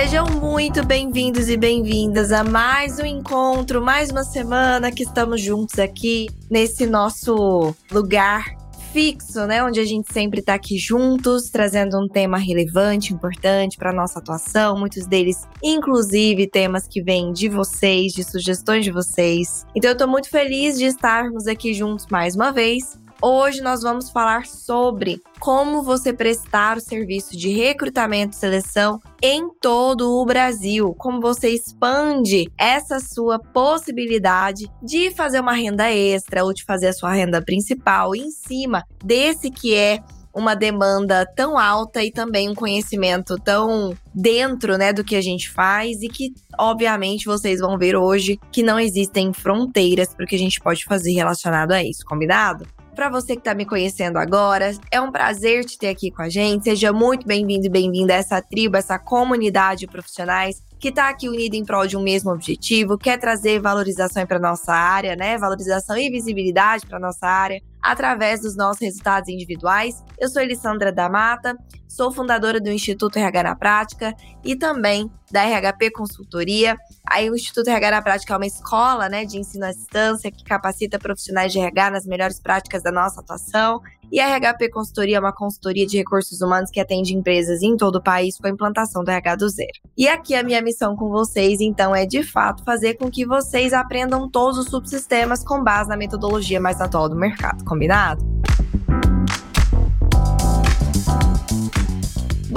Sejam muito bem-vindos e bem-vindas a mais um encontro, mais uma semana que estamos juntos aqui nesse nosso lugar fixo, né, onde a gente sempre está aqui juntos, trazendo um tema relevante, importante para nossa atuação, muitos deles inclusive temas que vêm de vocês, de sugestões de vocês. Então eu estou muito feliz de estarmos aqui juntos mais uma vez Hoje nós vamos falar sobre como você prestar o serviço de recrutamento e seleção em todo o Brasil, como você expande essa sua possibilidade de fazer uma renda extra ou de fazer a sua renda principal em cima desse que é uma demanda tão alta e também um conhecimento tão dentro, né, do que a gente faz e que, obviamente, vocês vão ver hoje que não existem fronteiras para o que a gente pode fazer relacionado a isso, combinado? Para você que está me conhecendo agora, é um prazer te ter aqui com a gente. Seja muito bem-vindo e bem-vinda a essa tribo, essa comunidade de profissionais que está aqui unida em prol de um mesmo objetivo, quer trazer valorização para nossa área, né? Valorização e visibilidade para nossa área através dos nossos resultados individuais. Eu sou Elissandra da Mata, sou fundadora do Instituto RH na Prática e também da RHP Consultoria. Aí o Instituto RH na Prática é uma escola né, de ensino à distância que capacita profissionais de RH nas melhores práticas da nossa atuação. E a RHP Consultoria é uma consultoria de recursos humanos que atende empresas em todo o país com a implantação do RH do zero. E aqui a minha missão com vocês, então, é de fato fazer com que vocês aprendam todos os subsistemas com base na metodologia mais atual do mercado, combinado?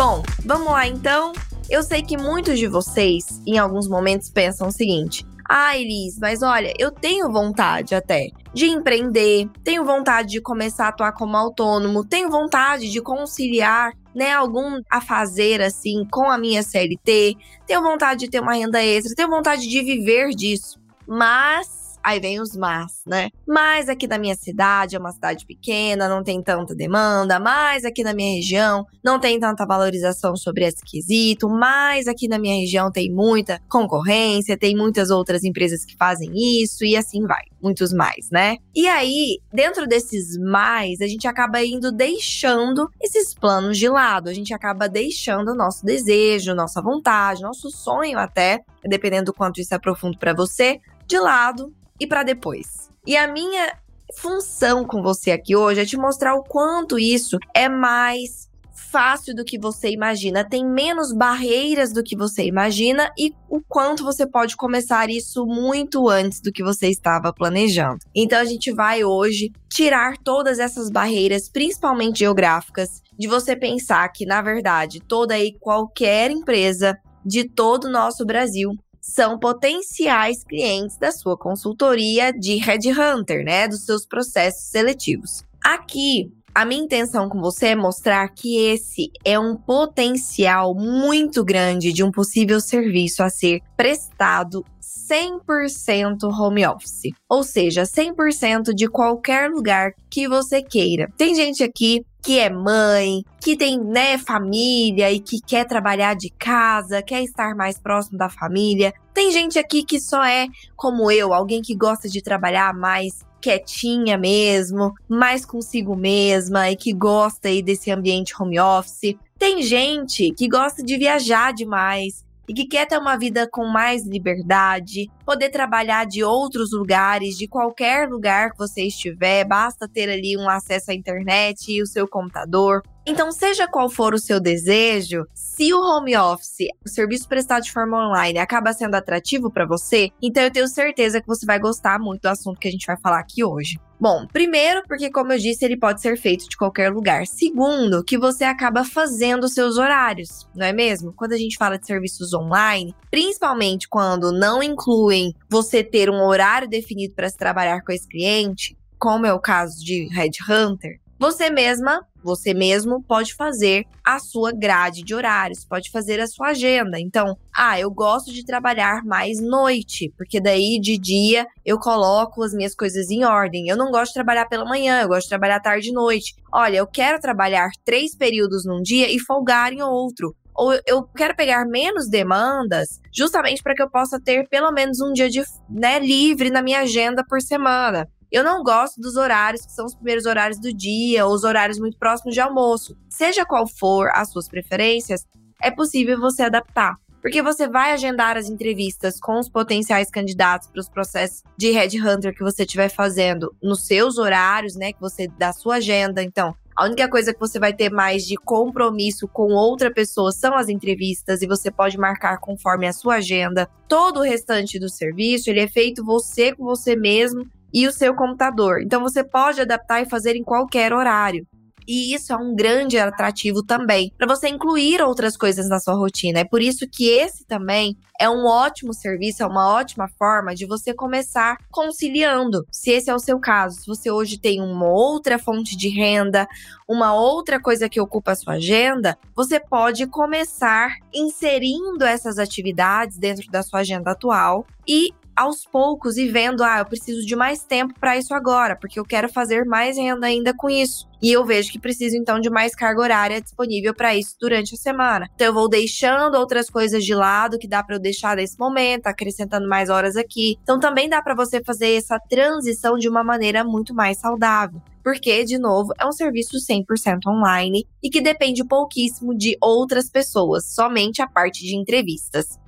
Bom, vamos lá então. Eu sei que muitos de vocês, em alguns momentos, pensam o seguinte: ah, Elis, mas olha, eu tenho vontade até de empreender, tenho vontade de começar a atuar como autônomo, tenho vontade de conciliar né, algum a fazer assim com a minha CLT, tenho vontade de ter uma renda extra, tenho vontade de viver disso. Mas Aí vem os mas, né? Mas aqui na minha cidade é uma cidade pequena, não tem tanta demanda, mas aqui na minha região não tem tanta valorização sobre esse quesito, mas aqui na minha região tem muita concorrência, tem muitas outras empresas que fazem isso e assim vai. Muitos mais, né? E aí, dentro desses mais, a gente acaba indo deixando esses planos de lado, a gente acaba deixando o nosso desejo, nossa vontade, nosso sonho até, dependendo do quanto isso é profundo para você, de lado e para depois. E a minha função com você aqui hoje é te mostrar o quanto isso é mais fácil do que você imagina, tem menos barreiras do que você imagina e o quanto você pode começar isso muito antes do que você estava planejando. Então a gente vai hoje tirar todas essas barreiras, principalmente geográficas, de você pensar que na verdade toda e qualquer empresa de todo o nosso Brasil são potenciais clientes da sua consultoria de headhunter, né, dos seus processos seletivos. Aqui, a minha intenção com você é mostrar que esse é um potencial muito grande de um possível serviço a ser prestado 100% home office, ou seja, 100% de qualquer lugar que você queira. Tem gente aqui que é mãe, que tem, né, família e que quer trabalhar de casa, quer estar mais próximo da família. Tem gente aqui que só é como eu, alguém que gosta de trabalhar mais quietinha mesmo, mais consigo mesma e que gosta aí desse ambiente home office. Tem gente que gosta de viajar demais e que quer ter uma vida com mais liberdade, poder trabalhar de outros lugares, de qualquer lugar que você estiver, basta ter ali um acesso à internet e o seu computador. Então, seja qual for o seu desejo, se o home office, o serviço prestado de forma online, acaba sendo atrativo para você, então eu tenho certeza que você vai gostar muito do assunto que a gente vai falar aqui hoje. Bom, primeiro, porque, como eu disse, ele pode ser feito de qualquer lugar. Segundo, que você acaba fazendo seus horários, não é mesmo? Quando a gente fala de serviços online, principalmente quando não incluem você ter um horário definido para se trabalhar com esse cliente, como é o caso de Headhunter, você mesma Você mesmo pode fazer a sua grade de horários, pode fazer a sua agenda. Então, ah, eu gosto de trabalhar mais noite, porque daí de dia eu coloco as minhas coisas em ordem. Eu não gosto de trabalhar pela manhã, eu gosto de trabalhar tarde e noite. Olha, eu quero trabalhar três períodos num dia e folgar em outro ou eu quero pegar menos demandas, justamente para que eu possa ter pelo menos um dia de, né, livre na minha agenda por semana. Eu não gosto dos horários que são os primeiros horários do dia ou os horários muito próximos de almoço. Seja qual for as suas preferências, é possível você adaptar. Porque você vai agendar as entrevistas com os potenciais candidatos para os processos de headhunter que você estiver fazendo nos seus horários, né? Que você da sua agenda. Então, a única coisa que você vai ter mais de compromisso com outra pessoa são as entrevistas e você pode marcar conforme a sua agenda. Todo o restante do serviço, ele é feito você com você mesmo e o seu computador. Então você pode adaptar e fazer em qualquer horário. E isso é um grande atrativo também para você incluir outras coisas na sua rotina. É por isso que esse também é um ótimo serviço, é uma ótima forma de você começar conciliando. Se esse é o seu caso, se você hoje tem uma outra fonte de renda, uma outra coisa que ocupa a sua agenda, você pode começar inserindo essas atividades dentro da sua agenda atual e aos poucos e vendo, ah, eu preciso de mais tempo para isso agora, porque eu quero fazer mais renda ainda com isso. E eu vejo que preciso então de mais carga horária disponível para isso durante a semana. Então eu vou deixando outras coisas de lado que dá para eu deixar nesse momento, acrescentando mais horas aqui. Então também dá para você fazer essa transição de uma maneira muito mais saudável porque, de novo, é um serviço 100% online e que depende pouquíssimo de outras pessoas, somente a parte de entrevistas.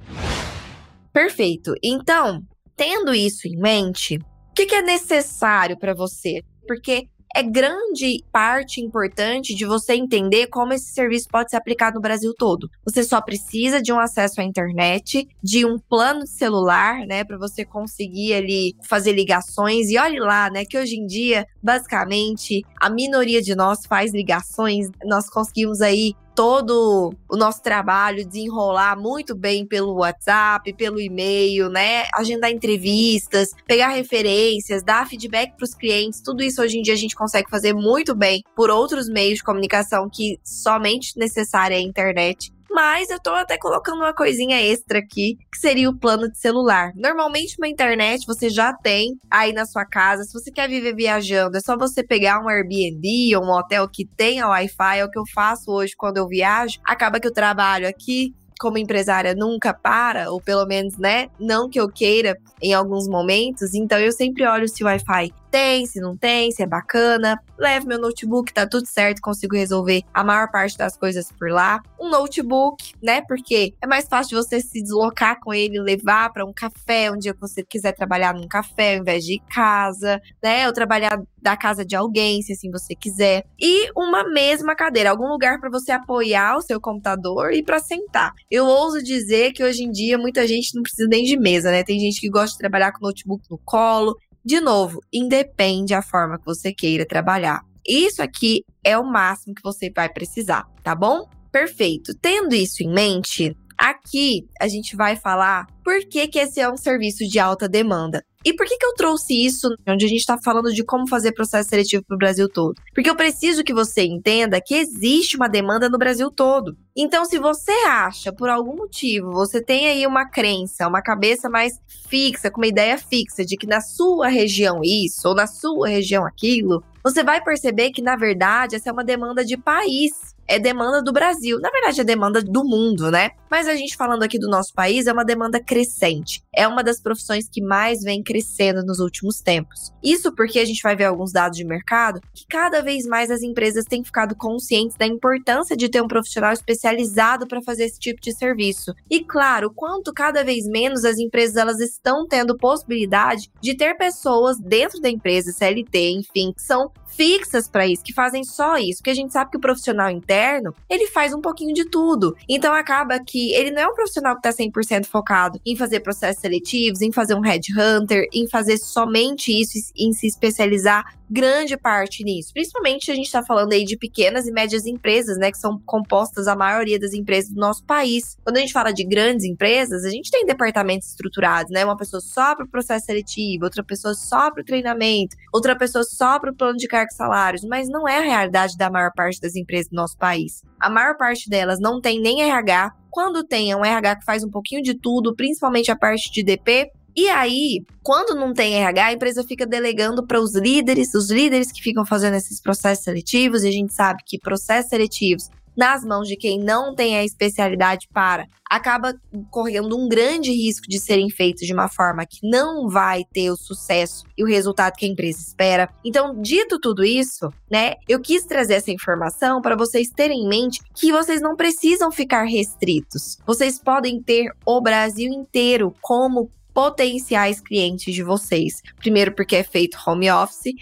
Perfeito. Então, tendo isso em mente, o que, que é necessário para você? Porque é grande parte importante de você entender como esse serviço pode ser aplicado no Brasil todo. Você só precisa de um acesso à internet, de um plano de celular, né, para você conseguir ali fazer ligações. E olhe lá, né, que hoje em dia, basicamente, a minoria de nós faz ligações. Nós conseguimos aí todo o nosso trabalho desenrolar muito bem pelo WhatsApp, pelo e-mail, né? Agendar entrevistas, pegar referências, dar feedback para os clientes, tudo isso hoje em dia a gente consegue fazer muito bem por outros meios de comunicação que somente necessária é a internet. Mas eu tô até colocando uma coisinha extra aqui, que seria o plano de celular. Normalmente uma internet você já tem aí na sua casa. Se você quer viver viajando, é só você pegar um Airbnb ou um hotel que tenha Wi-Fi. É o que eu faço hoje quando eu viajo. Acaba que eu trabalho aqui como empresária nunca para, ou pelo menos, né, não que eu queira em alguns momentos, então eu sempre olho se o Wi-Fi tem, se não tem, se é bacana. Levo meu notebook, tá tudo certo, consigo resolver a maior parte das coisas por lá. Um notebook, né? Porque é mais fácil de você se deslocar com ele, levar para um café, um dia que você quiser trabalhar num café ao invés de ir casa, né? Ou trabalhar da casa de alguém, se assim você quiser. E uma mesma cadeira, algum lugar para você apoiar o seu computador e para sentar. Eu ouso dizer que hoje em dia muita gente não precisa nem de mesa, né? Tem gente que gosta de trabalhar com notebook no colo, de novo, independe a forma que você queira trabalhar. Isso aqui é o máximo que você vai precisar, tá bom? Perfeito. Tendo isso em mente, aqui a gente vai falar por que, que esse é um serviço de alta demanda. E por que, que eu trouxe isso onde a gente está falando de como fazer processo seletivo para o Brasil todo? Porque eu preciso que você entenda que existe uma demanda no Brasil todo. Então, se você acha, por algum motivo, você tem aí uma crença, uma cabeça mais fixa, com uma ideia fixa de que na sua região isso ou na sua região aquilo, você vai perceber que, na verdade, essa é uma demanda de país é demanda do Brasil. Na verdade, é demanda do mundo, né? Mas a gente falando aqui do nosso país, é uma demanda crescente. É uma das profissões que mais vem crescendo nos últimos tempos. Isso porque a gente vai ver alguns dados de mercado que cada vez mais as empresas têm ficado conscientes da importância de ter um profissional especializado para fazer esse tipo de serviço. E claro, quanto cada vez menos as empresas elas estão tendo possibilidade de ter pessoas dentro da empresa, CLT, enfim, que são fixas para isso, que fazem só isso, porque a gente sabe que o profissional interno, ele faz um pouquinho de tudo. Então acaba que ele não é um profissional que está 100% focado em fazer processos seletivos, em fazer um headhunter, em fazer somente isso, em se especializar grande parte nisso. Principalmente a gente está falando aí de pequenas e médias empresas, né? Que são compostas a maioria das empresas do nosso país. Quando a gente fala de grandes empresas, a gente tem departamentos estruturados, né? Uma pessoa só para o processo seletivo, outra pessoa só para o treinamento, outra pessoa só para o plano de cargos e salários, mas não é a realidade da maior parte das empresas do nosso país. A maior parte delas não tem nem RH. Quando tem, é um RH que faz um pouquinho de tudo, principalmente a parte de DP, e aí, quando não tem RH, a empresa fica delegando para os líderes, os líderes que ficam fazendo esses processos seletivos, e a gente sabe que processos seletivos nas mãos de quem não tem a especialidade para, acaba correndo um grande risco de serem feitos de uma forma que não vai ter o sucesso e o resultado que a empresa espera. Então, dito tudo isso, né, eu quis trazer essa informação para vocês terem em mente que vocês não precisam ficar restritos. Vocês podem ter o Brasil inteiro como potenciais clientes de vocês. Primeiro, porque é feito home office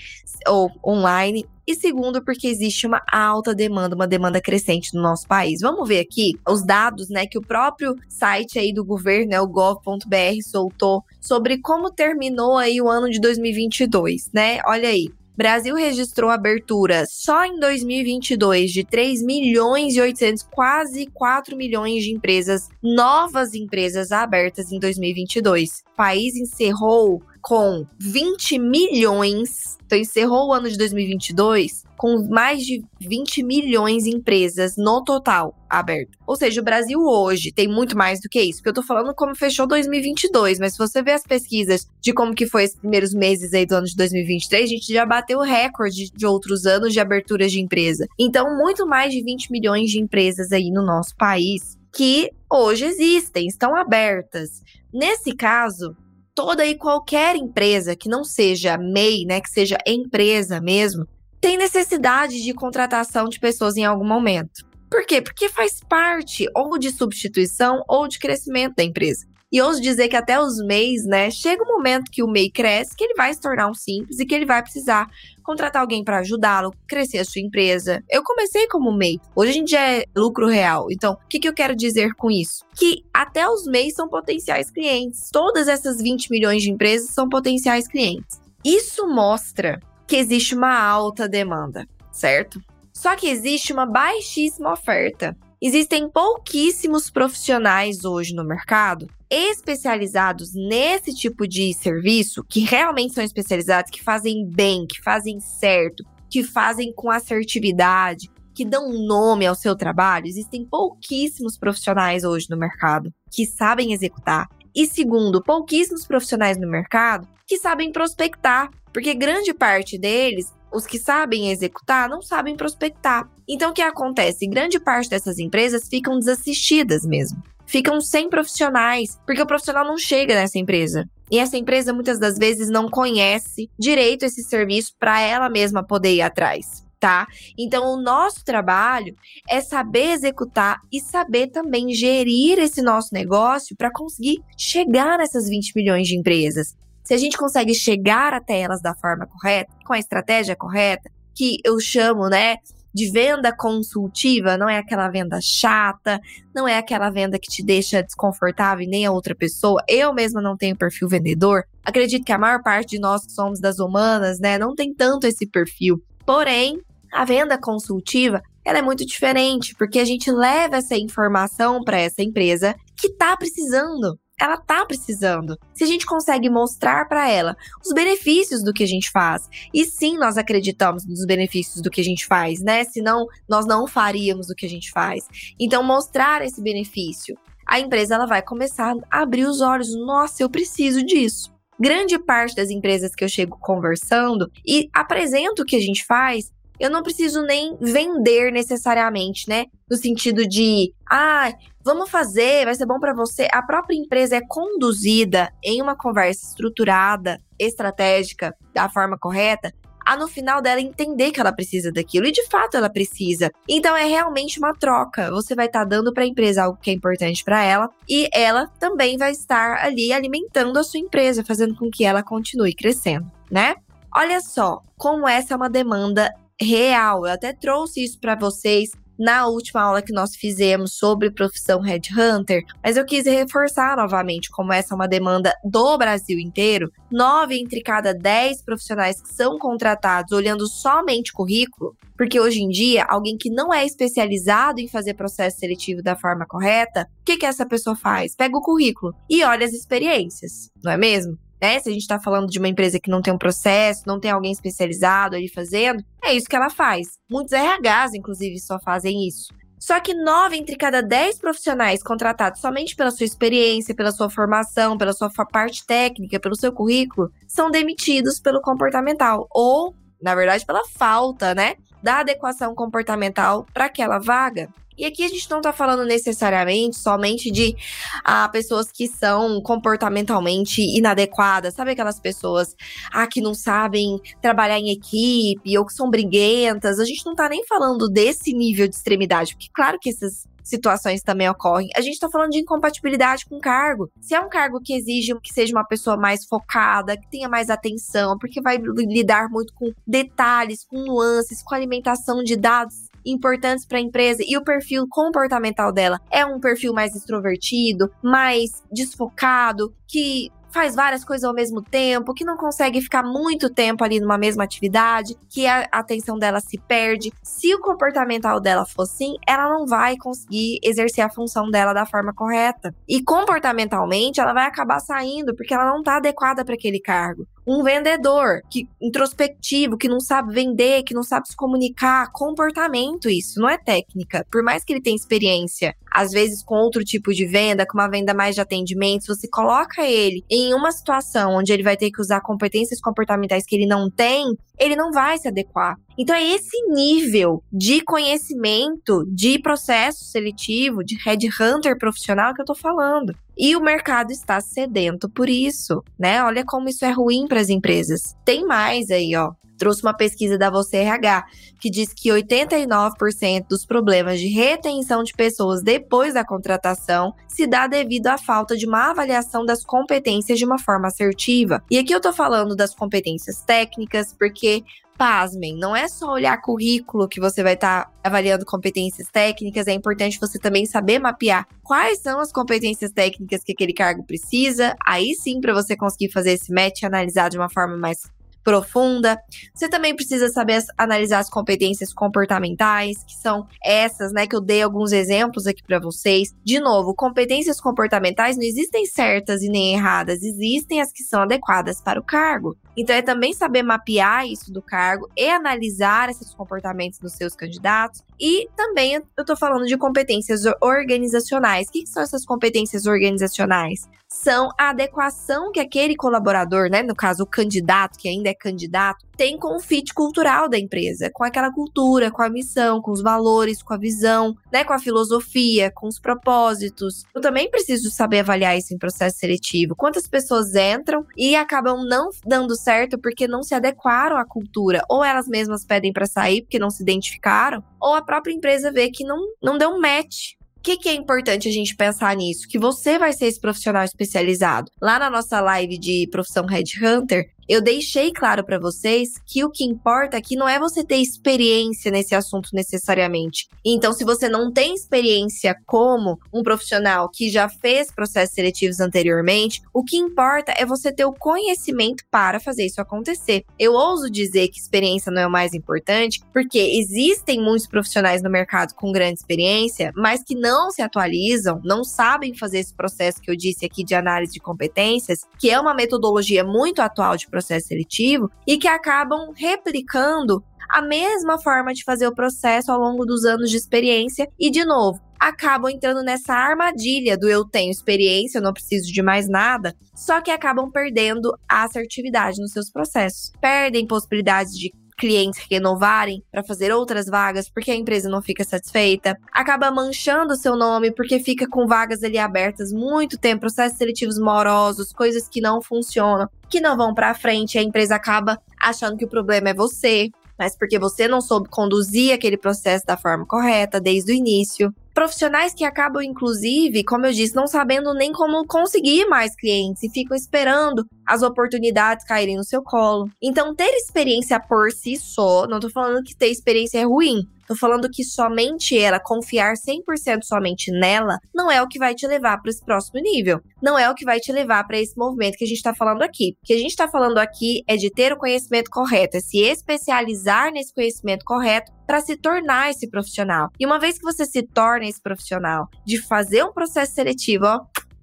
ou online. E segundo, porque existe uma alta demanda, uma demanda crescente no nosso país. Vamos ver aqui os dados, né, que o próprio site aí do governo, né, o gov.br soltou sobre como terminou aí o ano de 2022, né? Olha aí. Brasil registrou abertura só em 2022 de 3 milhões e 800, quase 4 milhões de empresas, novas empresas abertas em 2022. O país encerrou com 20 milhões, então encerrou o ano de 2022 com mais de 20 milhões de empresas no total abertas. Ou seja, o Brasil hoje tem muito mais do que isso, porque eu tô falando como fechou 2022, mas se você ver as pesquisas de como que foi esses primeiros meses aí do ano de 2023, a gente já bateu o recorde de outros anos de aberturas de empresa. Então, muito mais de 20 milhões de empresas aí no nosso país que hoje existem, estão abertas. Nesse caso, toda e qualquer empresa que não seja MEI, né, que seja empresa mesmo, tem necessidade de contratação de pessoas em algum momento. Por quê? Porque faz parte ou de substituição ou de crescimento da empresa. E ouso dizer que até os MEIs, né, chega um momento que o MEI cresce, que ele vai se tornar um simples e que ele vai precisar contratar alguém para ajudá-lo, crescer a sua empresa. Eu comecei como MEI, hoje a gente é lucro real. Então, o que, que eu quero dizer com isso? Que até os MEIs são potenciais clientes. Todas essas 20 milhões de empresas são potenciais clientes. Isso mostra que existe uma alta demanda, certo? Só que existe uma baixíssima oferta. Existem pouquíssimos profissionais hoje no mercado especializados nesse tipo de serviço, que realmente são especializados, que fazem bem, que fazem certo, que fazem com assertividade, que dão nome ao seu trabalho. Existem pouquíssimos profissionais hoje no mercado que sabem executar. E segundo, pouquíssimos profissionais no mercado que sabem prospectar, porque grande parte deles, os que sabem executar, não sabem prospectar. Então o que acontece? Grande parte dessas empresas ficam desassistidas mesmo. Ficam sem profissionais, porque o profissional não chega nessa empresa. E essa empresa muitas das vezes não conhece direito esse serviço para ela mesma poder ir atrás. Tá? Então, o nosso trabalho é saber executar e saber também gerir esse nosso negócio para conseguir chegar nessas 20 milhões de empresas. Se a gente consegue chegar até elas da forma correta, com a estratégia correta, que eu chamo, né, de venda consultiva, não é aquela venda chata, não é aquela venda que te deixa desconfortável e nem a outra pessoa. Eu mesma não tenho perfil vendedor. Acredito que a maior parte de nós que somos das humanas, né, não tem tanto esse perfil. Porém, a venda consultiva, ela é muito diferente, porque a gente leva essa informação para essa empresa que está precisando ela tá precisando. Se a gente consegue mostrar para ela os benefícios do que a gente faz, e sim, nós acreditamos nos benefícios do que a gente faz, né? Senão nós não faríamos o que a gente faz. Então, mostrar esse benefício, a empresa ela vai começar a abrir os olhos. Nossa, eu preciso disso. Grande parte das empresas que eu chego conversando e apresento o que a gente faz, eu não preciso nem vender necessariamente, né? No sentido de, ah, vamos fazer, vai ser bom para você. A própria empresa é conduzida em uma conversa estruturada, estratégica, da forma correta, a no final dela entender que ela precisa daquilo e de fato ela precisa. Então é realmente uma troca. Você vai estar tá dando para a empresa algo que é importante para ela e ela também vai estar ali alimentando a sua empresa, fazendo com que ela continue crescendo, né? Olha só como essa é uma demanda real. Eu até trouxe isso para vocês na última aula que nós fizemos sobre profissão headhunter, mas eu quis reforçar novamente como essa é uma demanda do Brasil inteiro. Nove entre cada dez profissionais que são contratados olhando somente currículo, porque hoje em dia, alguém que não é especializado em fazer processo seletivo da forma correta, o que, que essa pessoa faz? Pega o currículo e olha as experiências, não é mesmo? Né? Se a gente está falando de uma empresa que não tem um processo, não tem alguém especializado ali fazendo, é isso que ela faz. Muitos RHs, inclusive, só fazem isso. Só que nove entre cada dez profissionais contratados somente pela sua experiência, pela sua formação, pela sua parte técnica, pelo seu currículo, são demitidos pelo comportamental. Ou, na verdade, pela falta, né? Da adequação comportamental para aquela vaga. E aqui a gente não tá falando necessariamente somente de ah, pessoas que são comportamentalmente inadequadas, sabe aquelas pessoas ah, que não sabem trabalhar em equipe ou que são briguentas. A gente não tá nem falando desse nível de extremidade, porque claro que essas situações também ocorrem. A gente está falando de incompatibilidade com cargo. Se é um cargo que exige que seja uma pessoa mais focada, que tenha mais atenção, porque vai lidar muito com detalhes, com nuances, com alimentação de dados importantes para a empresa e o perfil comportamental dela é um perfil mais extrovertido, mais desfocado, que faz várias coisas ao mesmo tempo, que não consegue ficar muito tempo ali numa mesma atividade, que a atenção dela se perde. Se o comportamental dela for assim, ela não vai conseguir exercer a função dela da forma correta. E comportamentalmente, ela vai acabar saindo porque ela não está adequada para aquele cargo um vendedor que introspectivo, que não sabe vender, que não sabe se comunicar, comportamento isso, não é técnica. Por mais que ele tenha experiência, às vezes com outro tipo de venda, com uma venda mais de atendimento, você coloca ele em uma situação onde ele vai ter que usar competências comportamentais que ele não tem, ele não vai se adequar. Então é esse nível de conhecimento de processo seletivo, de headhunter profissional que eu tô falando. E o mercado está sedento por isso, né? Olha como isso é ruim para as empresas. Tem mais aí, ó. Trouxe uma pesquisa da Você RH que diz que 89% dos problemas de retenção de pessoas depois da contratação se dá devido à falta de uma avaliação das competências de uma forma assertiva. E aqui eu tô falando das competências técnicas, porque pasmem, não é só olhar currículo que você vai estar tá avaliando competências técnicas, é importante você também saber mapear quais são as competências técnicas que aquele cargo precisa, aí sim para você conseguir fazer esse match e analisar de uma forma mais profunda. Você também precisa saber analisar as competências comportamentais, que são essas, né, que eu dei alguns exemplos aqui para vocês. De novo, competências comportamentais não existem certas e nem erradas, existem as que são adequadas para o cargo. Então é também saber mapear isso do cargo e analisar esses comportamentos dos seus candidatos. E também eu estou falando de competências organizacionais. O que, que são essas competências organizacionais? São a adequação que aquele colaborador, né, no caso o candidato, que ainda é candidato, tem com o fit cultural da empresa, com aquela cultura, com a missão, com os valores, com a visão, né, com a filosofia, com os propósitos. Eu também preciso saber avaliar isso em processo seletivo. Quantas pessoas entram e acabam não dando certo porque não se adequaram à cultura, ou elas mesmas pedem para sair porque não se identificaram, ou a própria empresa vê que não, não deu um match o que, que, é importante a gente pensar nisso? Que você vai ser esse profissional especializado. Lá na nossa live de profissão Headhunter, eu deixei claro para vocês que o que importa aqui não é você ter experiência nesse assunto necessariamente. Então, se você não tem experiência como um profissional que já fez processos seletivos anteriormente, o que importa é você ter o conhecimento para fazer isso acontecer. Eu ouso dizer que experiência não é o mais importante, porque existem muitos profissionais no mercado com grande experiência, mas que não se atualizam, não sabem fazer esse processo que eu disse aqui de análise de competências, que é uma metodologia muito atual de processo seletivo e que acabam replicando a mesma forma de fazer o processo ao longo dos anos de experiência e, de novo, acabam entrando nessa armadilha do eu tenho experiência, eu não preciso de mais nada, só que acabam perdendo a assertividade nos seus processos. Perdem possibilidades de clientes renovarem para fazer outras vagas porque a empresa não fica satisfeita, acaba manchando o seu nome porque fica com vagas ali abertas muito tempo, processos seletivos morosos, coisas que não funcionam, que não vão para frente, a empresa acaba achando que o problema é você, mas porque você não soube conduzir aquele processo da forma correta desde o início. Profissionais que acabam, inclusive, como eu disse, não sabendo nem como conseguir mais clientes e ficam esperando as oportunidades caírem no seu colo. Então, ter experiência por si só, não tô falando que ter experiência é ruim, Tô falando que somente ela, confiar 100% somente nela, não é o que vai te levar para esse próximo nível. Não é o que vai te levar para esse movimento que a gente tá falando aqui. O que a gente tá falando aqui é de ter o conhecimento correto, é se especializar nesse conhecimento correto para se tornar esse profissional. E uma vez que você se torna esse profissional, de fazer um processo seletivo, ó,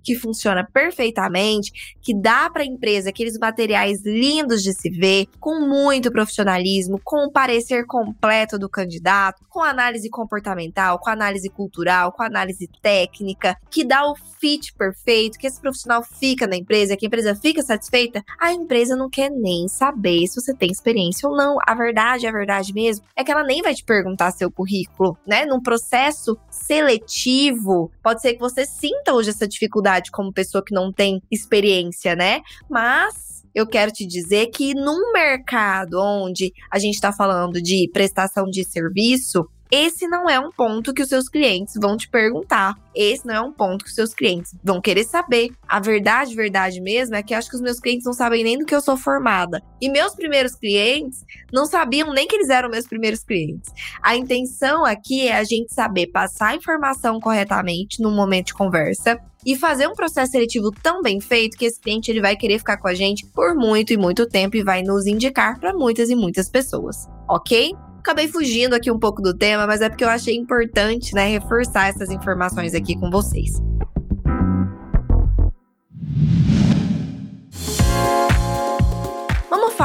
que funciona perfeitamente, que dá para a empresa aqueles materiais lindos de se ver, com muito profissionalismo, com o parecer completo do candidato, com análise comportamental, com análise cultural, com análise técnica, que dá o fit perfeito, que esse profissional fica na empresa, que a empresa fica satisfeita, a empresa não quer nem saber se você tem experiência ou não. A verdade, a verdade mesmo, é que ela nem vai te perguntar seu currículo, né? Num processo seletivo, pode ser que você sinta hoje essa dificuldade como pessoa que não tem experiência, né? Mas eu quero te dizer que num mercado onde a gente está falando de prestação de serviço, esse não é um ponto que os seus clientes vão te perguntar. Esse não é um ponto que os seus clientes vão querer saber. A verdade, verdade mesmo, é que acho que os meus clientes não sabem nem do que eu sou formada. E meus primeiros clientes não sabiam nem que eles eram meus primeiros clientes. A intenção aqui é a gente saber passar a informação corretamente no momento de conversa e fazer um processo seletivo tão bem feito que esse cliente ele vai querer ficar com a gente por muito e muito tempo e vai nos indicar para muitas e muitas pessoas, ok? Acabei fugindo aqui um pouco do tema, mas é porque eu achei importante, né, reforçar essas informações aqui com vocês.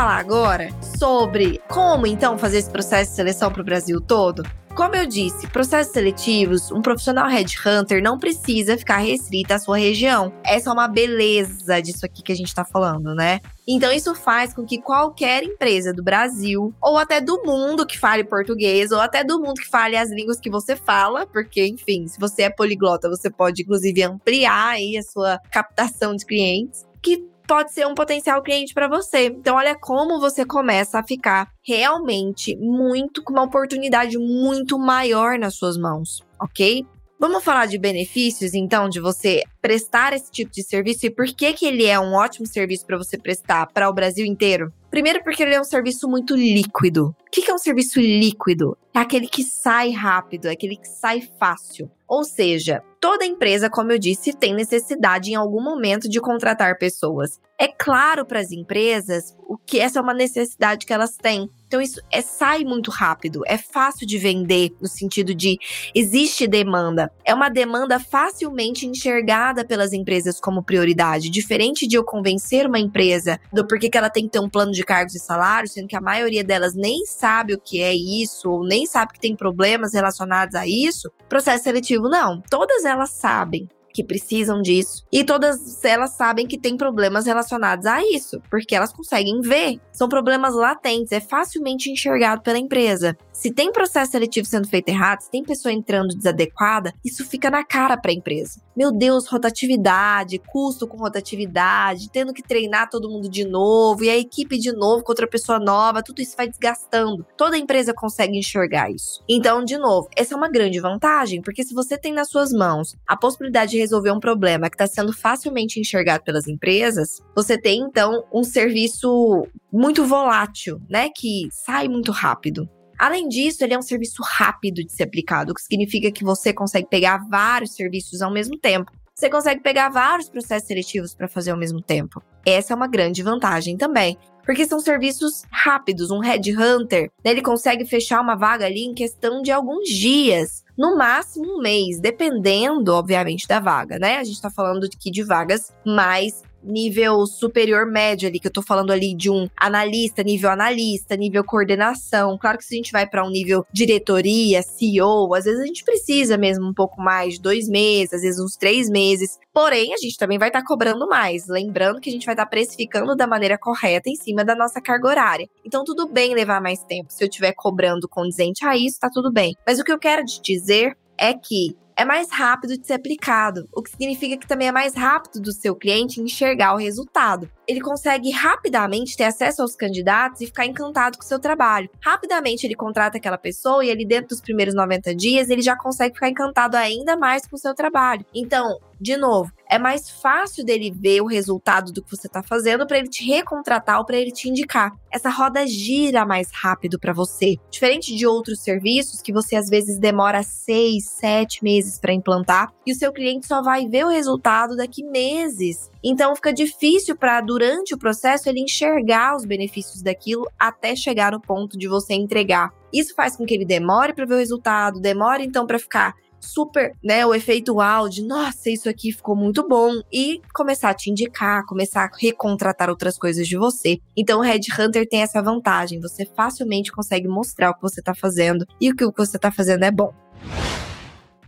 Falar agora sobre como então fazer esse processo de seleção para o Brasil todo? Como eu disse, processos seletivos, um profissional headhunter não precisa ficar restrito à sua região. Essa é uma beleza disso aqui que a gente está falando, né? Então isso faz com que qualquer empresa do Brasil, ou até do mundo que fale português, ou até do mundo que fale as línguas que você fala, porque, enfim, se você é poliglota, você pode inclusive ampliar aí a sua captação de clientes, que pode ser um potencial cliente para você. Então, olha como você começa a ficar realmente muito com uma oportunidade muito maior nas suas mãos, ok? Vamos falar de benefícios, então, de você prestar esse tipo de serviço e por que, que ele é um ótimo serviço para você prestar para o Brasil inteiro? Primeiro, porque ele é um serviço muito líquido. O que é um serviço líquido? É aquele que sai rápido, é aquele que sai fácil. Ou seja, toda empresa, como eu disse, tem necessidade em algum momento de contratar pessoas. É claro para as empresas o que essa é uma necessidade que elas têm. Então isso é, sai muito rápido, é fácil de vender no sentido de existe demanda. É uma demanda facilmente enxergada pelas empresas como prioridade, diferente de eu convencer uma empresa do porquê que ela tem que ter um plano de cargos e salários, sendo que a maioria delas nem sabe o que é isso ou nem sabe que tem problemas relacionados a isso. Processo seletivo não, todas elas sabem que precisam disso. E todas elas sabem que tem problemas relacionados a isso, porque elas conseguem ver. São problemas latentes, é facilmente enxergado pela empresa. Se tem processo seletivo sendo feito errado, se tem pessoa entrando desadequada, isso fica na cara para a empresa. Meu Deus, rotatividade, custo com rotatividade, tendo que treinar todo mundo de novo e a equipe de novo com outra pessoa nova, tudo isso vai desgastando. Toda empresa consegue enxergar isso. Então, de novo, essa é uma grande vantagem, porque se você tem nas suas mãos a possibilidade de resolver um problema que está sendo facilmente enxergado pelas empresas, você tem então um serviço muito volátil, né? Que sai muito rápido. Além disso, ele é um serviço rápido de ser aplicado, o que significa que você consegue pegar vários serviços ao mesmo tempo. Você consegue pegar vários processos seletivos para fazer ao mesmo tempo. Essa é uma grande vantagem também, porque são serviços rápidos. Um headhunter, né, ele consegue fechar uma vaga ali em questão de alguns dias, no máximo um mês, dependendo, obviamente, da vaga, né? A gente está falando aqui de vagas mais nível superior médio ali, que eu tô falando ali de um analista, nível analista, nível coordenação. Claro que se a gente vai para um nível diretoria, CEO, às vezes a gente precisa mesmo um pouco mais dois meses, às vezes uns três meses. Porém, a gente também vai estar tá cobrando mais. Lembrando que a gente vai estar tá precificando da maneira correta em cima da nossa carga horária. Então, tudo bem levar mais tempo. Se eu estiver cobrando condizente a isso, tá tudo bem. Mas o que eu quero te dizer é que é mais rápido de ser aplicado, o que significa que também é mais rápido do seu cliente enxergar o resultado. ele consegue rapidamente ter acesso aos candidatos e ficar encantado com o seu trabalho. Rapidamente ele contrata aquela pessoa e ele dentro dos primeiros 90 dias ele já consegue ficar encantado ainda mais com o seu trabalho. Então, de novo, é mais fácil dele ver o resultado do que você está fazendo para ele te recontratar ou para ele te indicar. Essa roda gira mais rápido para você, diferente de outros serviços que você às vezes demora seis, sete meses para implantar e o seu cliente só vai ver o resultado daqui meses. Então fica difícil para durante o processo ele enxergar os benefícios daquilo até chegar no ponto de você entregar. Isso faz com que ele demore para ver o resultado, demore então para ficar super, né, o efeito wow de nossa, isso aqui ficou muito bom e começar a te indicar, começar a recontratar outras coisas de você. Então o Red Hunter tem essa vantagem, você facilmente consegue mostrar o que você está fazendo e o que você está fazendo é bom.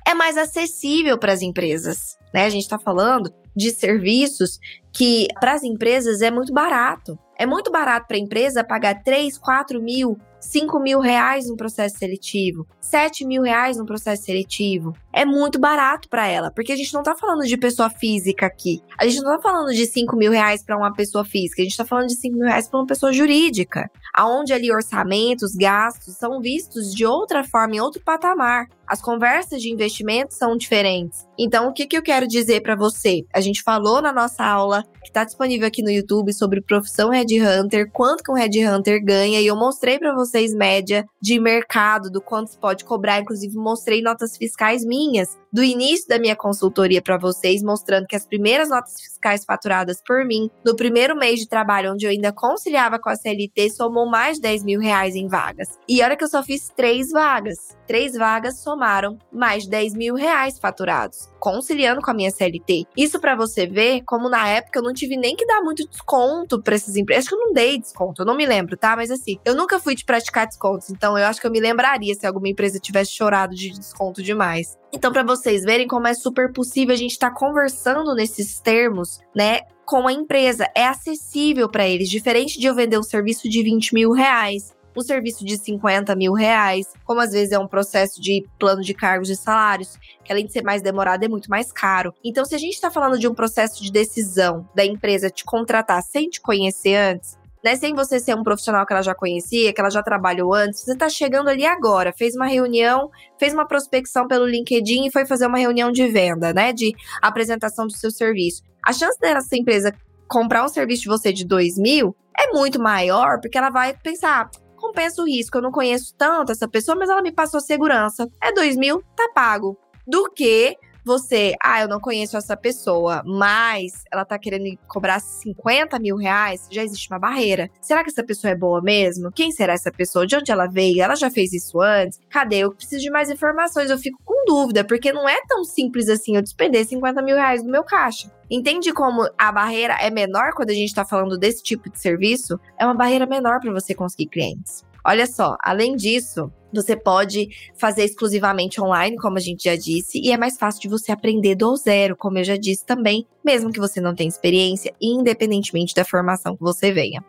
É mais acessível para as empresas, né? A gente está falando de serviços que para as empresas é muito barato. É muito barato para a empresa pagar 3, 4 mil 5 mil reais no processo seletivo, 7 mil reais no processo seletivo. É muito barato para ela, porque a gente não tá falando de pessoa física aqui. A gente não tá falando de 5 mil reais para uma pessoa física, a gente tá falando de 5 mil reais para uma pessoa jurídica, aonde ali orçamentos, gastos são vistos de outra forma, em outro patamar. As conversas de investimento são diferentes. Então, o que, que eu quero dizer para você? A gente falou na nossa aula, que está disponível aqui no YouTube, sobre profissão Red Hunter, quanto que um Red Hunter ganha, e eu mostrei para vocês média de mercado, do quanto se pode cobrar. Inclusive, mostrei notas fiscais minhas do início da minha consultoria para vocês, mostrando que as primeiras notas fiscais faturadas por mim, no primeiro mês de trabalho, onde eu ainda conciliava com a CLT, somou mais de 10 mil reais em vagas. E olha que eu só fiz três vagas. Três vagas somaram mais de 10 mil reais faturados, conciliando com a minha CLT. Isso para você ver como na época eu não tive nem que dar muito desconto para essas empresas. Acho que eu não dei desconto, eu não me lembro, tá? Mas assim, eu nunca fui de praticar descontos, então eu acho que eu me lembraria se alguma empresa tivesse chorado de desconto demais. Então, para vocês verem como é super possível a gente estar tá conversando nesses termos, né? Com a empresa. É acessível para eles, diferente de eu vender um serviço de 20 mil reais um serviço de 50 mil reais, como às vezes é um processo de plano de cargos e salários, que além de ser mais demorado, é muito mais caro. Então, se a gente está falando de um processo de decisão da empresa te contratar sem te conhecer antes, né, sem você ser um profissional que ela já conhecia, que ela já trabalhou antes, você está chegando ali agora, fez uma reunião, fez uma prospecção pelo LinkedIn e foi fazer uma reunião de venda, né, de apresentação do seu serviço. A chance dessa empresa comprar um serviço de você de 2 mil é muito maior, porque ela vai pensar, compensa o risco, eu não conheço tanto essa pessoa, mas ela me passou segurança. É 2 mil, tá pago. Do que você, ah, eu não conheço essa pessoa, mas ela tá querendo cobrar 50 mil reais, já existe uma barreira. Será que essa pessoa é boa mesmo? Quem será essa pessoa? De onde ela veio? Ela já fez isso antes? Cadê? Eu preciso de mais informações. Eu fico com dúvida, porque não é tão simples assim eu despender 50 mil reais do meu caixa. Entende como a barreira é menor quando a gente está falando desse tipo de serviço? É uma barreira menor para você conseguir clientes. Olha só, além disso, você pode fazer exclusivamente online, como a gente já disse, e é mais fácil de você aprender do zero, como eu já disse também, mesmo que você não tenha experiência, independentemente da formação que você venha.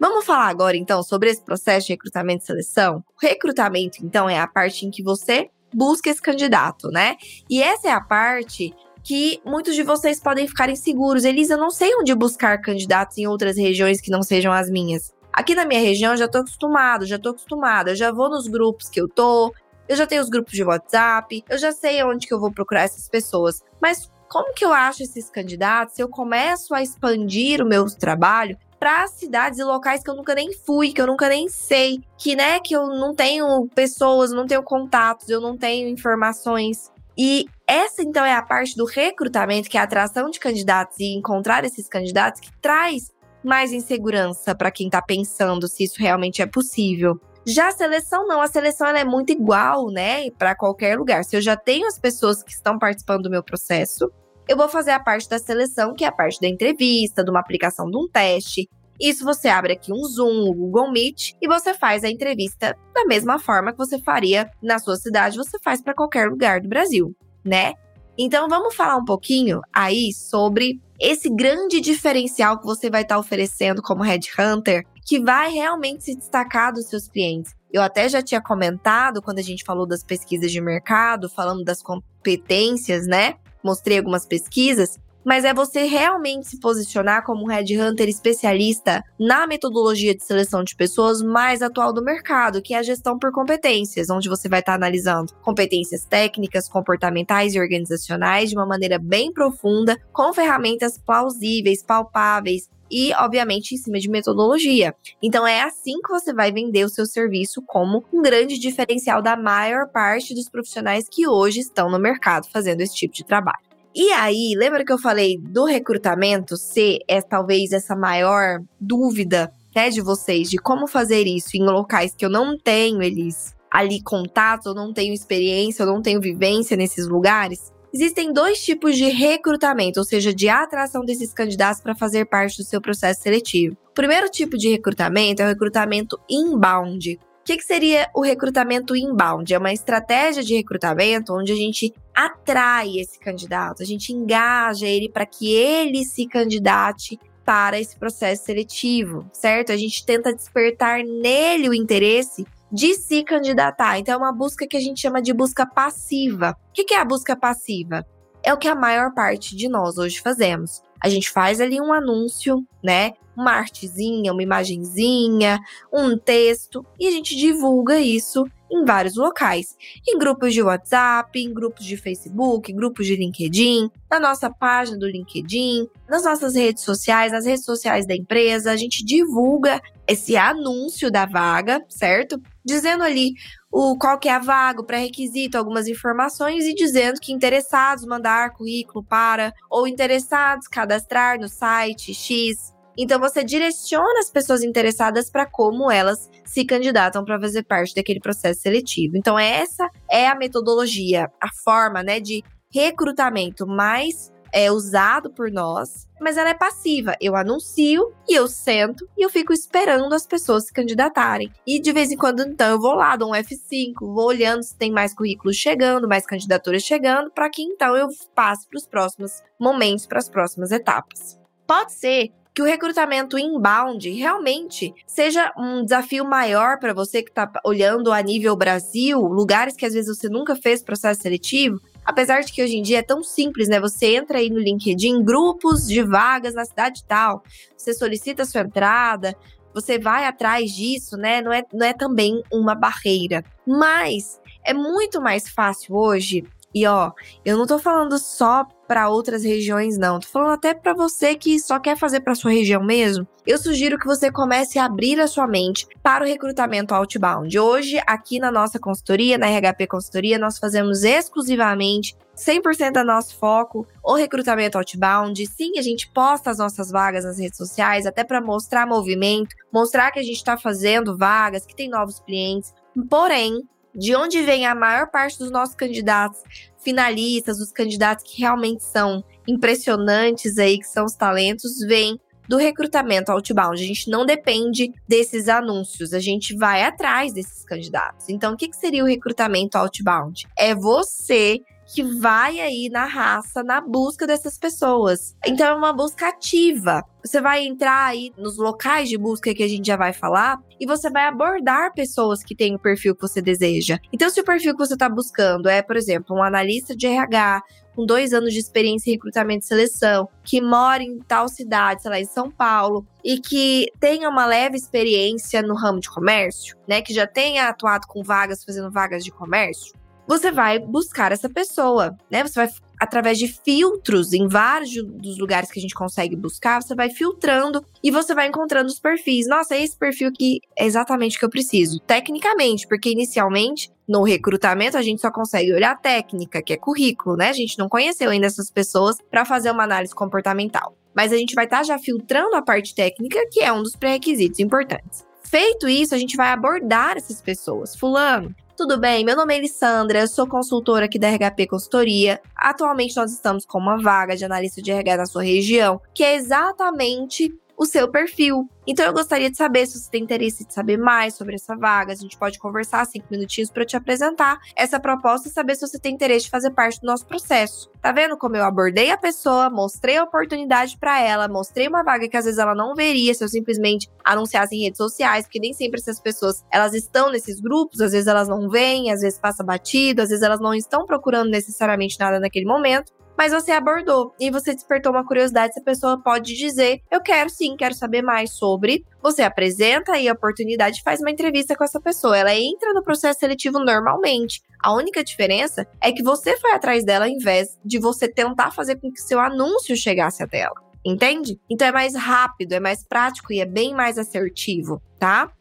Vamos falar agora então sobre esse processo de recrutamento e seleção? O recrutamento, então, é a parte em que você busca esse candidato, né? E essa é a parte que muitos de vocês podem ficar inseguros. Elisa, eu não sei onde buscar candidatos em outras regiões que não sejam as minhas. Aqui na minha região eu já tô acostumado, já tô acostumada, já vou nos grupos que eu tô, eu já tenho os grupos de WhatsApp, eu já sei onde que eu vou procurar essas pessoas. Mas como que eu acho esses candidatos se eu começo a expandir o meu trabalho para cidades e locais que eu nunca nem fui, que eu nunca nem sei, que né, que eu não tenho pessoas, não tenho contatos, eu não tenho informações. E essa então é a parte do recrutamento, que é a atração de candidatos e encontrar esses candidatos que traz mais insegurança para quem está pensando se isso realmente é possível. Já a seleção não, a seleção ela é muito igual, né, para qualquer lugar. Se eu já tenho as pessoas que estão participando do meu processo, eu vou fazer a parte da seleção, que é a parte da entrevista, de uma aplicação de um teste. Isso você abre aqui um Zoom, o Google Meet e você faz a entrevista da mesma forma que você faria na sua cidade, você faz para qualquer lugar do Brasil, né? Então vamos falar um pouquinho aí sobre esse grande diferencial que você vai estar tá oferecendo como headhunter, que vai realmente se destacar dos seus clientes. Eu até já tinha comentado quando a gente falou das pesquisas de mercado, falando das competências, né? Mostrei algumas pesquisas, mas é você realmente se posicionar como um headhunter especialista na metodologia de seleção de pessoas mais atual do mercado, que é a gestão por competências, onde você vai estar analisando competências técnicas, comportamentais e organizacionais de uma maneira bem profunda, com ferramentas plausíveis, palpáveis e, obviamente, em cima de metodologia. Então, é assim que você vai vender o seu serviço como um grande diferencial da maior parte dos profissionais que hoje estão no mercado fazendo esse tipo de trabalho. E aí, lembra que eu falei do recrutamento ser é, talvez essa maior dúvida né, de vocês de como fazer isso em locais que eu não tenho eles ali contato, eu não tenho experiência, eu não tenho vivência nesses lugares? Existem dois tipos de recrutamento, ou seja, de atração desses candidatos para fazer parte do seu processo seletivo. O primeiro tipo de recrutamento é o recrutamento inbound. Que, que seria o recrutamento inbound? É uma estratégia de recrutamento onde a gente atrai esse candidato, a gente engaja ele para que ele se candidate para esse processo seletivo, certo? A gente tenta despertar nele o interesse de se candidatar. Então, é uma busca que a gente chama de busca passiva. O que é a busca passiva? É o que a maior parte de nós hoje fazemos. A gente faz ali um anúncio, né? Uma artezinha, uma imagenzinha, um texto, e a gente divulga isso em vários locais, em grupos de WhatsApp, em grupos de Facebook, grupos de LinkedIn, na nossa página do LinkedIn, nas nossas redes sociais, nas redes sociais da empresa, a gente divulga esse anúncio da vaga, certo? Dizendo ali o qual que é a vaga, o pré-requisito, algumas informações e dizendo que interessados mandar currículo para ou interessados cadastrar no site X então você direciona as pessoas interessadas para como elas se candidatam para fazer parte daquele processo seletivo. Então essa é a metodologia, a forma, né, de recrutamento mais é usado por nós, mas ela é passiva. Eu anuncio e eu sento e eu fico esperando as pessoas se candidatarem. E de vez em quando, então, eu vou lá, dou um F5, vou olhando se tem mais currículos chegando, mais candidaturas chegando, para que então eu passe para os próximos momentos, para as próximas etapas. Pode ser que o recrutamento inbound realmente seja um desafio maior para você que está olhando a nível Brasil, lugares que às vezes você nunca fez processo seletivo. Apesar de que hoje em dia é tão simples, né? Você entra aí no LinkedIn, grupos de vagas na cidade tal, você solicita a sua entrada, você vai atrás disso, né? Não é, não é também uma barreira. Mas é muito mais fácil hoje e ó, eu não tô falando só para outras regiões não, tô falando até para você que só quer fazer para sua região mesmo. Eu sugiro que você comece a abrir a sua mente para o recrutamento outbound. Hoje, aqui na nossa consultoria, na RHP Consultoria, nós fazemos exclusivamente 100% do nosso foco, o recrutamento outbound. Sim, a gente posta as nossas vagas nas redes sociais, até para mostrar movimento, mostrar que a gente está fazendo vagas, que tem novos clientes. Porém, de onde vem a maior parte dos nossos candidatos finalistas, os candidatos que realmente são impressionantes aí, que são os talentos, vem do recrutamento outbound. A gente não depende desses anúncios, a gente vai atrás desses candidatos. Então, o que, que seria o recrutamento outbound? É você que vai aí na raça, na busca dessas pessoas. Então é uma busca ativa. Você vai entrar aí nos locais de busca que a gente já vai falar e você vai abordar pessoas que têm o perfil que você deseja. Então, se o perfil que você está buscando é, por exemplo, um analista de RH com dois anos de experiência em recrutamento e seleção, que mora em tal cidade, sei lá, em São Paulo, e que tenha uma leve experiência no ramo de comércio, né, que já tenha atuado com vagas, fazendo vagas de comércio, você vai buscar essa pessoa, né? Você vai através de filtros em vários dos lugares que a gente consegue buscar, você vai filtrando e você vai encontrando os perfis. Nossa, é esse perfil que é exatamente o que eu preciso. Tecnicamente, porque inicialmente no recrutamento a gente só consegue olhar técnica, que é currículo, né? A gente não conheceu ainda essas pessoas para fazer uma análise comportamental. Mas a gente vai estar tá já filtrando a parte técnica, que é um dos pré-requisitos importantes. Feito isso, a gente vai abordar essas pessoas. Fulano, tudo bem? Meu nome é Elissandra, sou consultora aqui da RHP Consultoria. Atualmente nós estamos com uma vaga de analista de RH na sua região, que é exatamente o seu perfil. Então eu gostaria de saber se você tem interesse de saber mais sobre essa vaga. A gente pode conversar cinco minutinhos para te apresentar essa proposta e saber se você tem interesse de fazer parte do nosso processo. Tá vendo como eu abordei a pessoa, mostrei a oportunidade para ela, mostrei uma vaga que às vezes ela não veria se eu simplesmente anunciasse em redes sociais, porque nem sempre essas pessoas elas estão nesses grupos, às vezes elas não vêm, às vezes passa batido, às vezes elas não estão procurando necessariamente nada naquele momento. Mas você abordou e você despertou uma curiosidade, essa pessoa pode dizer: Eu quero sim, quero saber mais sobre. Você apresenta aí a oportunidade faz uma entrevista com essa pessoa. Ela entra no processo seletivo normalmente. A única diferença é que você foi atrás dela ao invés de você tentar fazer com que seu anúncio chegasse até ela. Entende? Então é mais rápido, é mais prático e é bem mais assertivo, tá?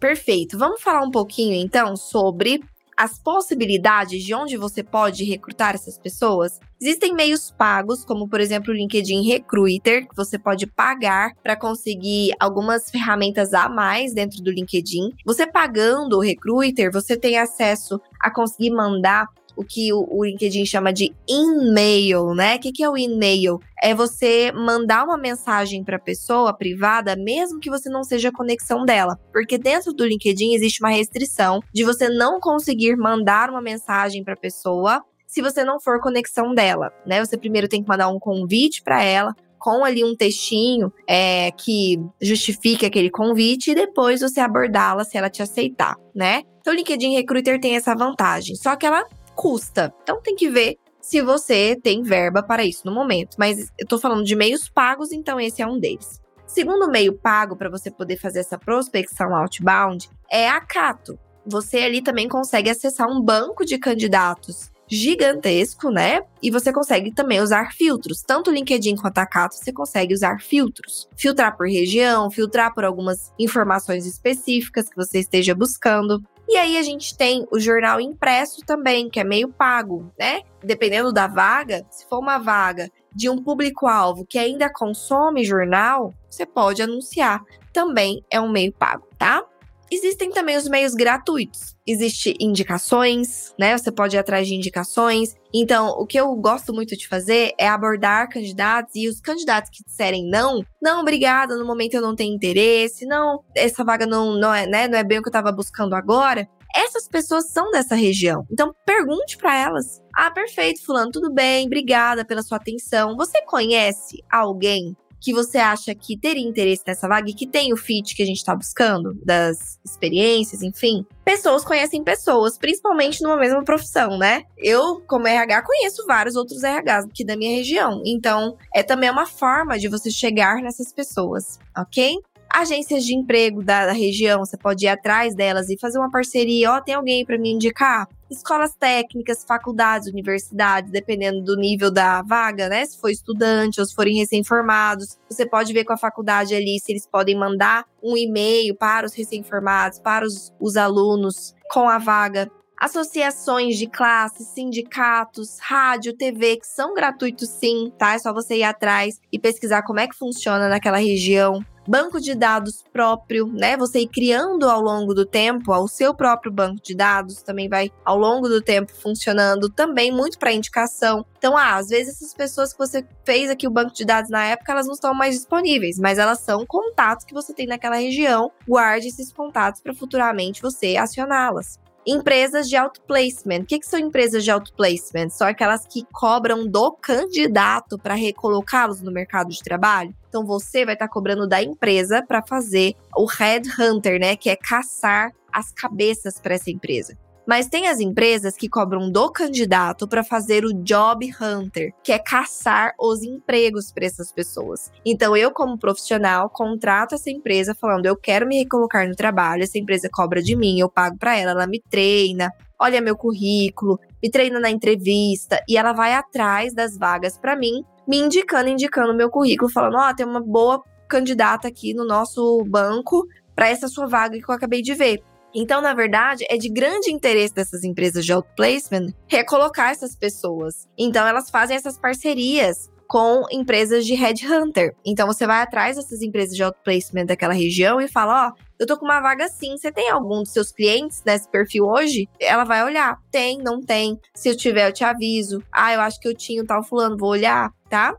Perfeito. Vamos falar um pouquinho então sobre as possibilidades de onde você pode recrutar essas pessoas? Existem meios pagos, como por exemplo o LinkedIn Recruiter, que você pode pagar para conseguir algumas ferramentas a mais dentro do LinkedIn. Você pagando o Recruiter, você tem acesso a conseguir mandar o que o, LinkedIn chama de e-mail, né? O que, que é o e-mail? É você mandar uma mensagem para a pessoa privada, mesmo que você não seja conexão dela. Porque dentro do LinkedIn existe uma restrição de você não conseguir mandar uma mensagem para a pessoa se você não for conexão dela, né? Você primeiro tem que mandar um convite para ela, com ali um textinho é, que justifique aquele convite e depois você abordá-la se ela te aceitar, né? Então o LinkedIn Recruiter tem essa vantagem, só que ela custa. Então tem que ver se você tem verba para isso no momento. Mas eu tô falando de meios pagos, então esse é um deles. Segundo meio pago para você poder fazer essa prospecção outbound é a Cato. Você ali também consegue acessar um banco de candidatos gigantesco, né? E você consegue também usar filtros. Tanto o LinkedIn quanto a Cato, você consegue usar filtros. Filtrar por região, filtrar por algumas informações específicas que você esteja buscando. E aí a gente tem o jornal impresso também, que é meio pago, né? Dependendo da vaga, se for uma vaga de um público-alvo que ainda consome jornal, você pode anunciar. Também é um meio pago, tá? Existem também os meios gratuitos. Existe indicações, né? Você pode ir atrás de indicações. Então, o que eu gosto muito de fazer é abordar candidatos e os candidatos que disserem não, não, obrigada, no momento eu não tenho interesse, não, essa vaga não, não é, né, não é bem o que eu estava buscando agora. Essas pessoas são dessa região. Então, pergunte para elas. Ah, perfeito, fulano, tudo bem, obrigada pela sua atenção. Você conhece alguém que você acha que teria interesse nessa vaga e que tem o fit que a gente está buscando, das experiências, enfim. Pessoas conhecem pessoas, principalmente numa mesma profissão, né? Eu, como RH, conheço vários outros RHs aqui da minha região. Então, é também uma forma de você chegar nessas pessoas, ok? agências de emprego da, da, região, você pode ir atrás delas e fazer uma parceria. Ó, oh, tem alguém para me indicar? Escolas técnicas, faculdades, universidades, dependendo do nível da vaga, né? Se for estudante ou se forem recém-formados, você pode ver com a faculdade ali se eles podem mandar um e-mail para os recém-formados, para os, os alunos com a vaga associações de classe, sindicatos, rádio, TV, que são gratuitos sim, tá? É só você ir atrás e pesquisar como é que funciona naquela região banco de dados próprio, né? Você ir criando ao longo do tempo o seu próprio banco de dados, também vai ao longo do tempo funcionando, também muito para indicação. Então, ah, às vezes essas pessoas que você fez aqui o banco de dados na época, elas não estão mais disponíveis, mas elas são contatos que você tem naquela região. Guarde esses contatos para futuramente você acioná-las. Empresas de outplacement. O que, que são empresas de outplacement? São aquelas que cobram do candidato para recolocá-los no mercado de trabalho. Então você vai estar tá cobrando da empresa para fazer o headhunter, né, que é caçar as cabeças para essa empresa. Mas tem as empresas que cobram do candidato para fazer o job hunter, que é caçar os empregos para essas pessoas. Então eu, como profissional, contrato essa empresa falando: eu quero me recolocar no trabalho, essa empresa cobra de mim, eu pago para ela, ela me treina, olha meu currículo, me treina na entrevista e ela vai atrás das vagas para mim, me indicando, indicando meu currículo, falando: ó, oh, tem uma boa candidata aqui no nosso banco para essa sua vaga que eu acabei de ver. Então, na verdade, é de grande interesse dessas empresas de outplacement recolocar essas pessoas. Então, elas fazem essas parcerias com empresas de headhunter. Então você vai atrás dessas empresas de outplacement daquela região e fala: Ó, oh, eu tô com uma vaga assim. Você tem algum dos seus clientes nesse perfil hoje? Ela vai olhar. Tem, não tem. Se eu tiver, eu te aviso. Ah, eu acho que eu tinha o tal fulano, vou olhar, tá?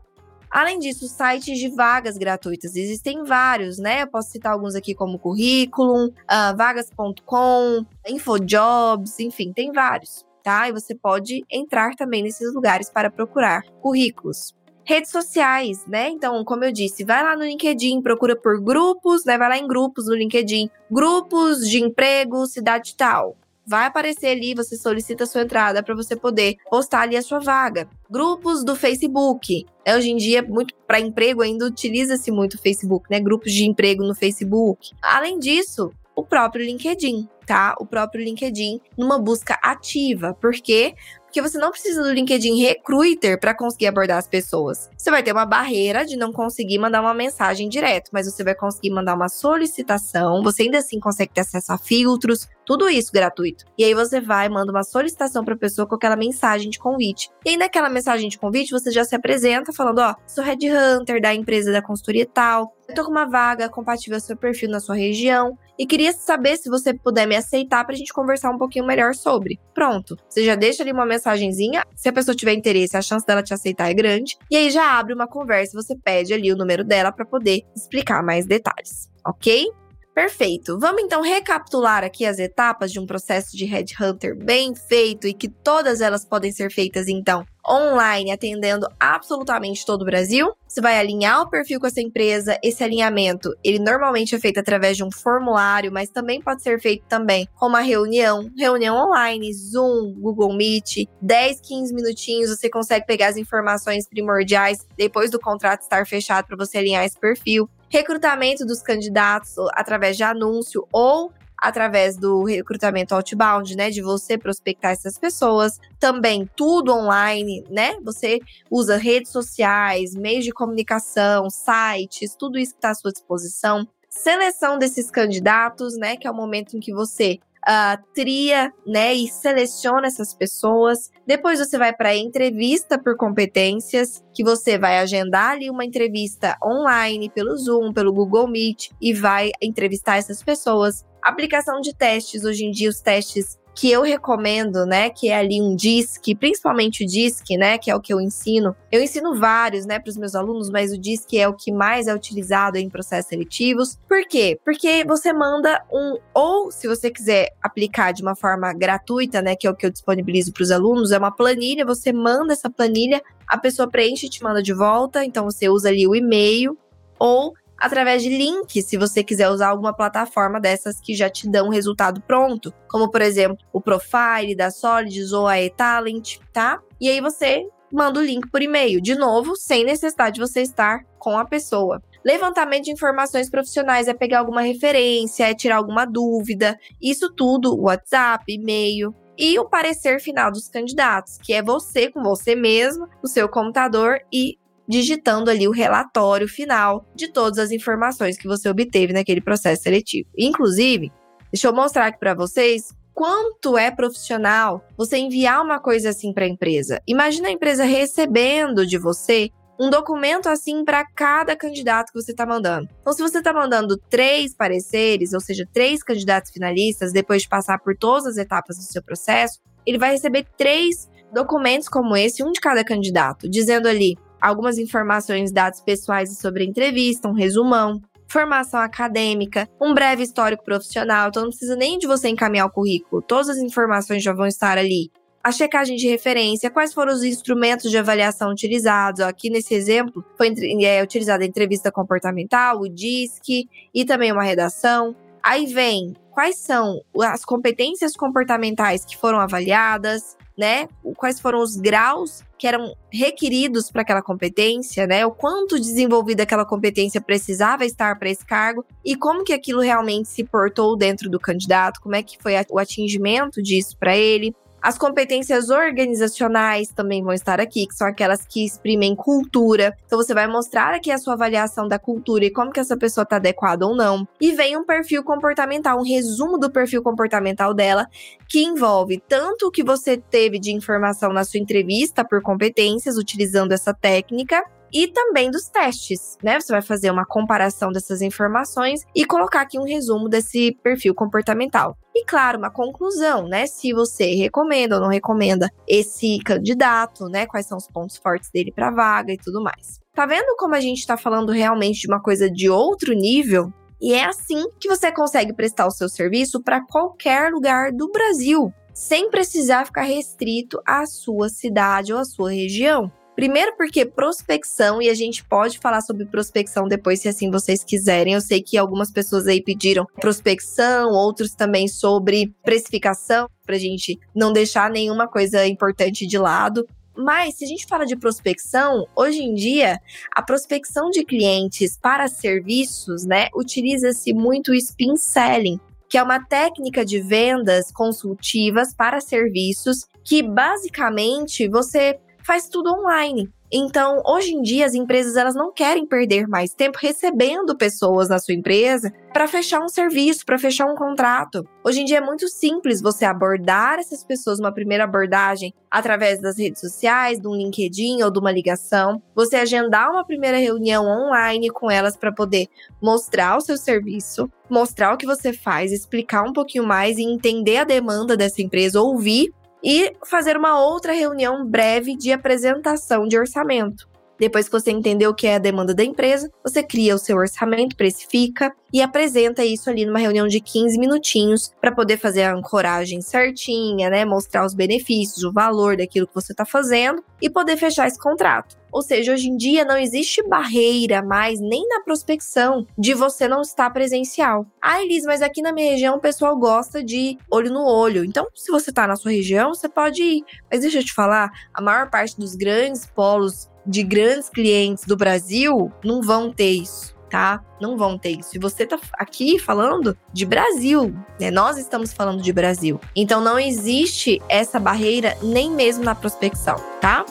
Além disso, sites de vagas gratuitas existem vários, né? Eu posso citar alguns aqui como Curriculum, uh, Vagas.com, Infojobs, enfim, tem vários, tá? E você pode entrar também nesses lugares para procurar currículos. Redes sociais, né? Então, como eu disse, vai lá no LinkedIn, procura por grupos, né? Vai lá em grupos no LinkedIn, grupos de emprego, cidade tal vai aparecer ali, você solicita a sua entrada para você poder postar ali a sua vaga. Grupos do Facebook. É, hoje em dia, muito para emprego ainda utiliza-se muito o Facebook, né? Grupos de emprego no Facebook. Além disso, o próprio LinkedIn, tá? O próprio LinkedIn numa busca ativa. Por quê? Porque você não precisa do LinkedIn Recruiter para conseguir abordar as pessoas. Você vai ter uma barreira de não conseguir mandar uma mensagem direto, mas você vai conseguir mandar uma solicitação. Você ainda assim consegue ter acesso a filtros, tudo isso gratuito. E aí você vai, manda uma solicitação para a pessoa com aquela mensagem de convite. E aí naquela mensagem de convite você já se apresenta falando, ó, sou headhunter da empresa da consultoria tal. Eu tô com uma vaga compatível ao seu perfil na sua região e queria saber se você puder me aceitar pra gente conversar um pouquinho melhor sobre. Pronto. Você já deixa ali uma mensagenzinha. Se a pessoa tiver interesse, a chance dela te aceitar é grande. E aí já abre uma conversa, você pede ali o número dela para poder explicar mais detalhes, ok? Perfeito. Vamos então recapitular aqui as etapas de um processo de headhunter bem feito e que todas elas podem ser feitas então online, atendendo absolutamente todo o Brasil. Você vai alinhar o perfil com essa empresa. Esse alinhamento, ele normalmente é feito através de um formulário, mas também pode ser feito também com uma reunião, reunião online, Zoom, Google Meet, 10, 15 minutinhos, você consegue pegar as informações primordiais depois do contrato estar fechado para você alinhar esse perfil recrutamento dos candidatos através de anúncio ou através do recrutamento outbound, né, de você prospectar essas pessoas, também tudo online, né? Você usa redes sociais, meios de comunicação, sites, tudo isso que está à sua disposição. Seleção desses candidatos, né, que é o momento em que você uh, tria, né, e seleciona essas pessoas. Depois você vai para a entrevista por competências, que você vai agendar ali uma entrevista online pelo Zoom, pelo Google Meet e vai entrevistar essas pessoas. Aplicação de testes, hoje em dia os testes que eu recomendo, né, que é ali um DISC, principalmente o DISC, né, que é o que eu ensino. Eu ensino vários, né, para os meus alunos, mas o DISC é o que mais é utilizado em processos seletivos. Por quê? Porque você manda um ou se você quiser aplicar de uma forma gratuita, né, que é o que eu disponibilizo para os alunos, é uma planilha, você manda essa planilha, a pessoa preenche e te manda de volta, então você usa ali o e-mail ou através de links, se você quiser usar alguma plataforma dessas que já te dão resultado pronto, como por exemplo o Profile da Solids ou a eTalent, tá? E aí você manda o link por e-mail, de novo, sem necessidade de você estar com a pessoa. Levantamento de informações profissionais é pegar alguma referência, é tirar alguma dúvida, isso tudo, WhatsApp, e-mail. E o parecer final dos candidatos, que é você com você mesmo, no seu computador e digitando ali o relatório final de todas as informações que você obteve naquele processo seletivo. Inclusive, deixa eu mostrar aqui para vocês quanto é profissional você enviar uma coisa assim para a empresa. Imagina a empresa recebendo de você um documento assim para cada candidato que você está mandando. Então, se você está mandando três pareceres, ou seja, três candidatos finalistas, depois de passar por todas as etapas do seu processo, ele vai receber três documentos como esse, um de cada candidato, dizendo ali algumas informações, dados pessoais sobre a entrevista, um resumão, formação acadêmica, um breve histórico profissional, então não precisa nem de você encaminhar o currículo, todas as informações já vão estar ali. A checagem de referência, quais foram os instrumentos de avaliação utilizados? Aqui nesse exemplo, foi é, utilizada a entrevista comportamental, o DISC e também uma redação. Aí vem quais são as competências comportamentais que foram avaliadas, né? Quais foram os graus que eram requeridos para aquela competência, né? O quanto desenvolvida aquela competência precisava estar para esse cargo e como que aquilo realmente se portou dentro do candidato, como é que foi o atingimento disso para ele. As competências organizacionais também vão estar aqui, que são aquelas que exprimem cultura. Então você vai mostrar aqui a sua avaliação da cultura e como que essa pessoa está adequada ou não. E vem um perfil comportamental, um resumo do perfil comportamental dela, que envolve tanto o que você teve de informação na sua entrevista por competências utilizando essa técnica, e também dos testes, né? Você vai fazer uma comparação dessas informações e colocar aqui um resumo desse perfil comportamental. E claro, uma conclusão, né? Se você recomenda ou não recomenda esse candidato, né? Quais são os pontos fortes dele para vaga e tudo mais. Tá vendo como a gente tá falando realmente de uma coisa de outro nível? E é assim que você consegue prestar o seu serviço para qualquer lugar do Brasil, sem precisar ficar restrito à sua cidade ou à sua região. Primeiro porque prospecção, e a gente pode falar sobre prospecção depois, se assim vocês quiserem. Eu sei que algumas pessoas aí pediram prospecção, outros também sobre precificação, pra gente não deixar nenhuma coisa importante de lado. Mas se a gente fala de prospecção, hoje em dia, a prospecção de clientes para serviços, né, utiliza-se muito o spin selling, que é uma técnica de vendas consultivas para serviços que basicamente você faz tudo online. Então, hoje em dia, as empresas elas não querem perder mais tempo recebendo pessoas na sua empresa para fechar um serviço, para fechar um contrato. Hoje em dia é muito simples você abordar essas pessoas uma primeira abordagem através das redes sociais, de um LinkedIn ou de uma ligação. Você agendar uma primeira reunião online com elas para poder mostrar o seu serviço, mostrar o que você faz, explicar um pouquinho mais e entender a demanda dessa empresa, ouvir e fazer uma outra reunião breve de apresentação de orçamento. Depois que você entendeu o que é a demanda da empresa, você cria o seu orçamento, precifica e apresenta isso ali numa reunião de 15 minutinhos para poder fazer a ancoragem certinha, né? Mostrar os benefícios, o valor daquilo que você está fazendo e poder fechar esse contrato. Ou seja, hoje em dia não existe barreira mais, nem na prospecção, de você não estar presencial. Ah, Elis, mas aqui na minha região o pessoal gosta de olho no olho. Então, se você está na sua região, você pode ir. Mas deixa eu te falar, a maior parte dos grandes polos de grandes clientes do Brasil não vão ter isso. Tá? Não vão ter isso. E você tá aqui falando de Brasil, né? Nós estamos falando de Brasil. Então não existe essa barreira nem mesmo na prospecção, tá?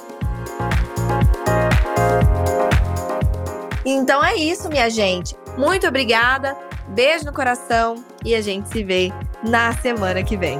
Então é isso, minha gente. Muito obrigada. Beijo no coração e a gente se vê na semana que vem.